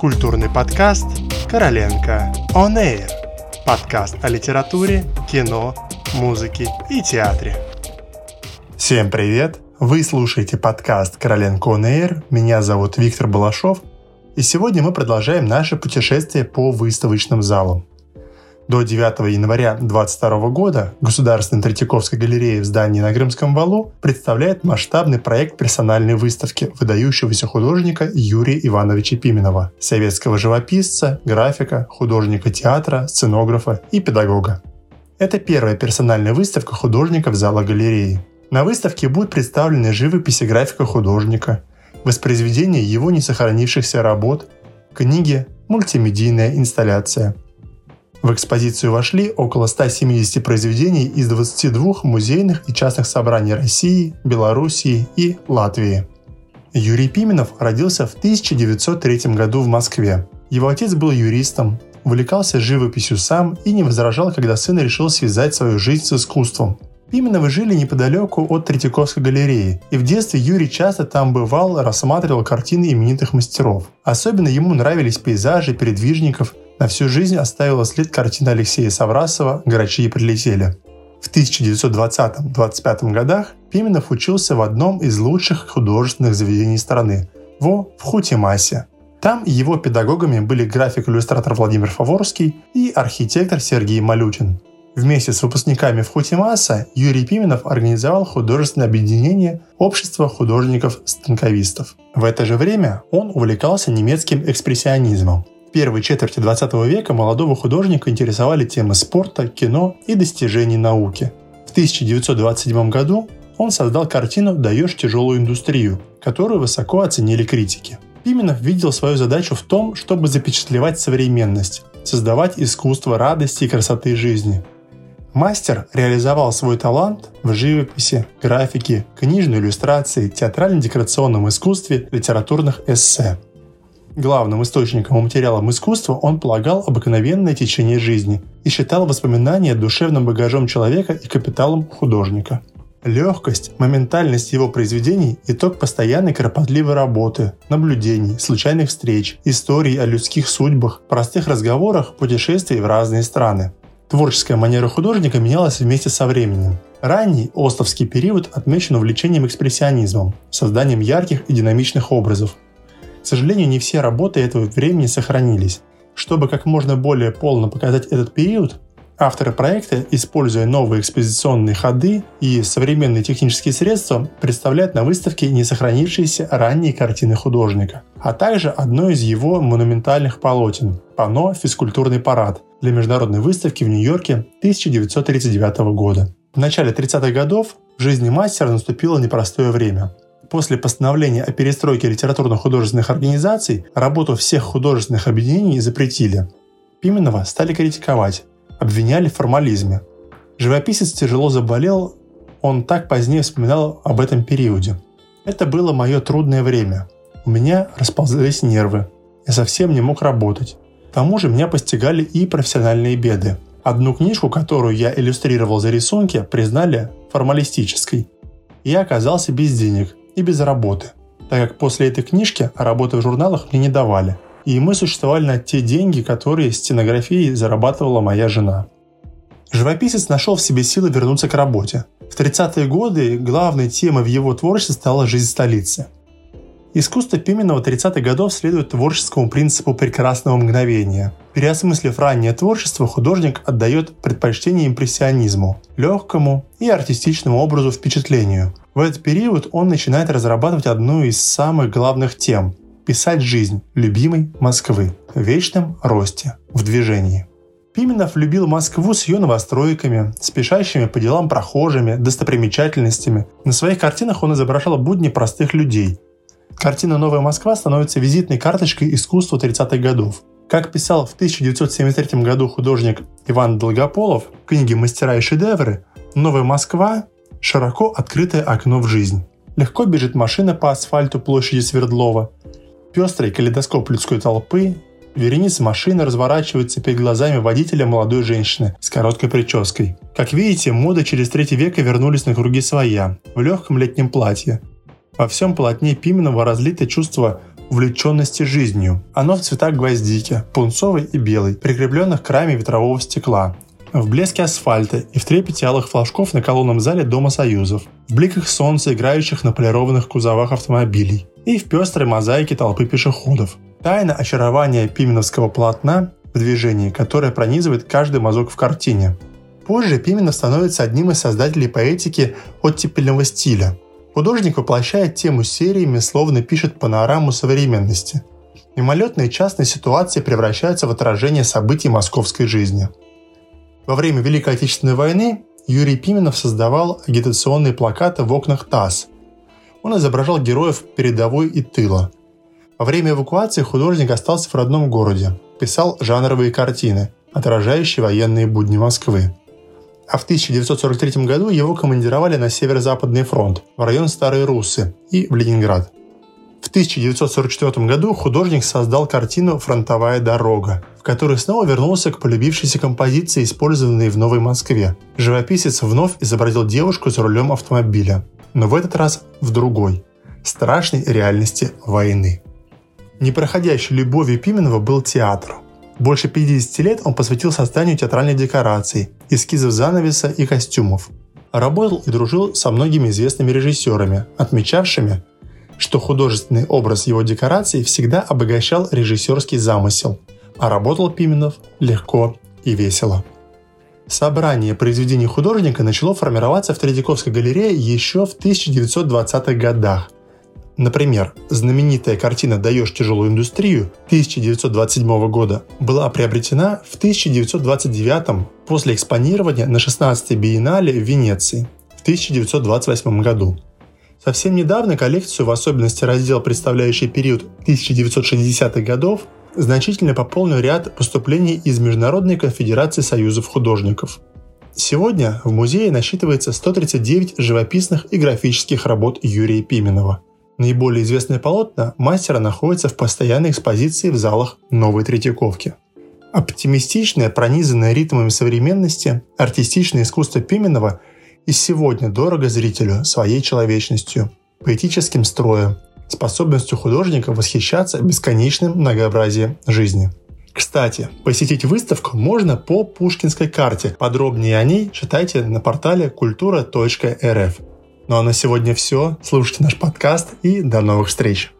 Культурный подкаст «Короленко On Air». Подкаст о литературе, кино, музыке и театре. Всем привет! Вы слушаете подкаст «Короленко On Air». Меня зовут Виктор Балашов. И сегодня мы продолжаем наше путешествие по выставочным залам. До 9 января 2022 года Государственная Третьяковская галерея в здании на Крымском валу представляет масштабный проект персональной выставки выдающегося художника Юрия Ивановича Пименова, советского живописца, графика, художника театра, сценографа и педагога. Это первая персональная выставка художника в зала галереи. На выставке будут представлены живописи графика художника, воспроизведение его не сохранившихся работ, книги, мультимедийная инсталляция – в экспозицию вошли около 170 произведений из 22 музейных и частных собраний России, Белоруссии и Латвии. Юрий Пименов родился в 1903 году в Москве. Его отец был юристом, увлекался живописью сам и не возражал, когда сын решил связать свою жизнь с искусством. Пименовы жили неподалеку от Третьяковской галереи, и в детстве Юрий часто там бывал, рассматривал картины именитых мастеров. Особенно ему нравились пейзажи передвижников на всю жизнь оставила след картина Алексея Саврасова «Грачи прилетели». В 1920-25 годах Пименов учился в одном из лучших художественных заведений страны – во в Хутимасе. Там его педагогами были график-иллюстратор Владимир Фаворский и архитектор Сергей Малютин. Вместе с выпускниками в Хутимаса Юрий Пименов организовал художественное объединение Общества художников-станковистов. В это же время он увлекался немецким экспрессионизмом. Первой четверти 20 века молодого художника интересовали темы спорта, кино и достижений науки. В 1927 году он создал картину «Даешь тяжелую индустрию», которую высоко оценили критики. Пименов видел свою задачу в том, чтобы запечатлевать современность, создавать искусство радости и красоты жизни. Мастер реализовал свой талант в живописи, графике, книжной иллюстрации, театрально-декорационном искусстве, литературных эссе – Главным источником и материалом искусства он полагал обыкновенное течение жизни и считал воспоминания душевным багажом человека и капиталом художника. Легкость, моментальность его произведений – итог постоянной кропотливой работы, наблюдений, случайных встреч, историй о людских судьбах, простых разговорах, путешествий в разные страны. Творческая манера художника менялась вместе со временем. Ранний остовский период отмечен увлечением экспрессионизмом, созданием ярких и динамичных образов, к сожалению, не все работы этого времени сохранились. Чтобы как можно более полно показать этот период, авторы проекта, используя новые экспозиционные ходы и современные технические средства, представляют на выставке не сохранившиеся ранние картины художника, а также одно из его монументальных полотен – панно «Физкультурный парад» для международной выставки в Нью-Йорке 1939 года. В начале 30-х годов в жизни мастера наступило непростое время после постановления о перестройке литературно-художественных организаций работу всех художественных объединений запретили. Пименова стали критиковать, обвиняли в формализме. Живописец тяжело заболел, он так позднее вспоминал об этом периоде. Это было мое трудное время. У меня расползались нервы. Я совсем не мог работать. К тому же меня постигали и профессиональные беды. Одну книжку, которую я иллюстрировал за рисунки, признали формалистической. Я оказался без денег, и без работы, так как после этой книжки работы в журналах мне не давали, и мы существовали на те деньги, которые стенографией зарабатывала моя жена. Живописец нашел в себе силы вернуться к работе. В 30-е годы главной темой в его творчестве стала жизнь столицы. Искусство Пименова 30-х годов следует творческому принципу прекрасного мгновения. Переосмыслив раннее творчество, художник отдает предпочтение импрессионизму, легкому и артистичному образу впечатлению, в этот период он начинает разрабатывать одну из самых главных тем – писать жизнь любимой Москвы в вечном росте, в движении. Пименов любил Москву с ее новостройками, спешащими по делам прохожими, достопримечательностями. На своих картинах он изображал будни простых людей. Картина «Новая Москва» становится визитной карточкой искусства 30-х годов. Как писал в 1973 году художник Иван Долгополов в книге «Мастера и шедевры», «Новая Москва» Широко открытое окно в жизнь. Легко бежит машина по асфальту площади Свердлова. Пестрый калейдоскоп людской толпы, вереница машины разворачивается перед глазами водителя молодой женщины с короткой прической. Как видите, моды через третий века вернулись на круги своя, в легком летнем платье. Во всем полотне Пименова разлито чувство увлеченности жизнью. Оно в цветах гвоздики, пунцовой и белой, прикрепленных к раме ветрового стекла, в блеске асфальта и в трепете алых флажков на колонном зале Дома Союзов, в бликах солнца, играющих на полированных кузовах автомобилей, и в пестрой мозаике толпы пешеходов. Тайна очарования пименовского полотна в движении, которое пронизывает каждый мазок в картине. Позже Пименов становится одним из создателей поэтики оттепельного стиля. Художник воплощает тему сериями, словно пишет панораму современности. Мимолетные частные ситуации превращаются в отражение событий московской жизни. Во время Великой Отечественной войны Юрий Пименов создавал агитационные плакаты в окнах ТАСС. Он изображал героев передовой и тыла. Во время эвакуации художник остался в родном городе, писал жанровые картины, отражающие военные будни Москвы. А в 1943 году его командировали на Северо-Западный фронт, в район Старые Руссы и в Ленинград. В 1944 году художник создал картину «Фронтовая дорога», в которой снова вернулся к полюбившейся композиции, использованной в Новой Москве. Живописец вновь изобразил девушку за рулем автомобиля, но в этот раз в другой – страшной реальности войны. Непроходящей любовью Пименова был театр. Больше 50 лет он посвятил созданию театральных декораций, эскизов занавеса и костюмов. Работал и дружил со многими известными режиссерами, отмечавшими, что художественный образ его декораций всегда обогащал режиссерский замысел, а работал Пименов легко и весело. Собрание произведений художника начало формироваться в Третьяковской галерее еще в 1920-х годах. Например, знаменитая картина «Даешь тяжелую индустрию» 1927 года была приобретена в 1929 после экспонирования на 16-й биеннале в Венеции в 1928 году. Совсем недавно коллекцию, в особенности раздел, представляющий период 1960-х годов, значительно пополнил ряд поступлений из Международной конфедерации союзов художников. Сегодня в музее насчитывается 139 живописных и графических работ Юрия Пименова. Наиболее известные полотна мастера находятся в постоянной экспозиции в залах Новой Третьяковки. Оптимистичное, пронизанное ритмами современности, артистичное искусство Пименова и сегодня дорого зрителю своей человечностью, поэтическим строем, способностью художника восхищаться бесконечным многообразием жизни. Кстати, посетить выставку можно по Пушкинской карте. Подробнее о ней читайте на портале культура.рф. Ну а на сегодня все. Слушайте наш подкаст и до новых встреч.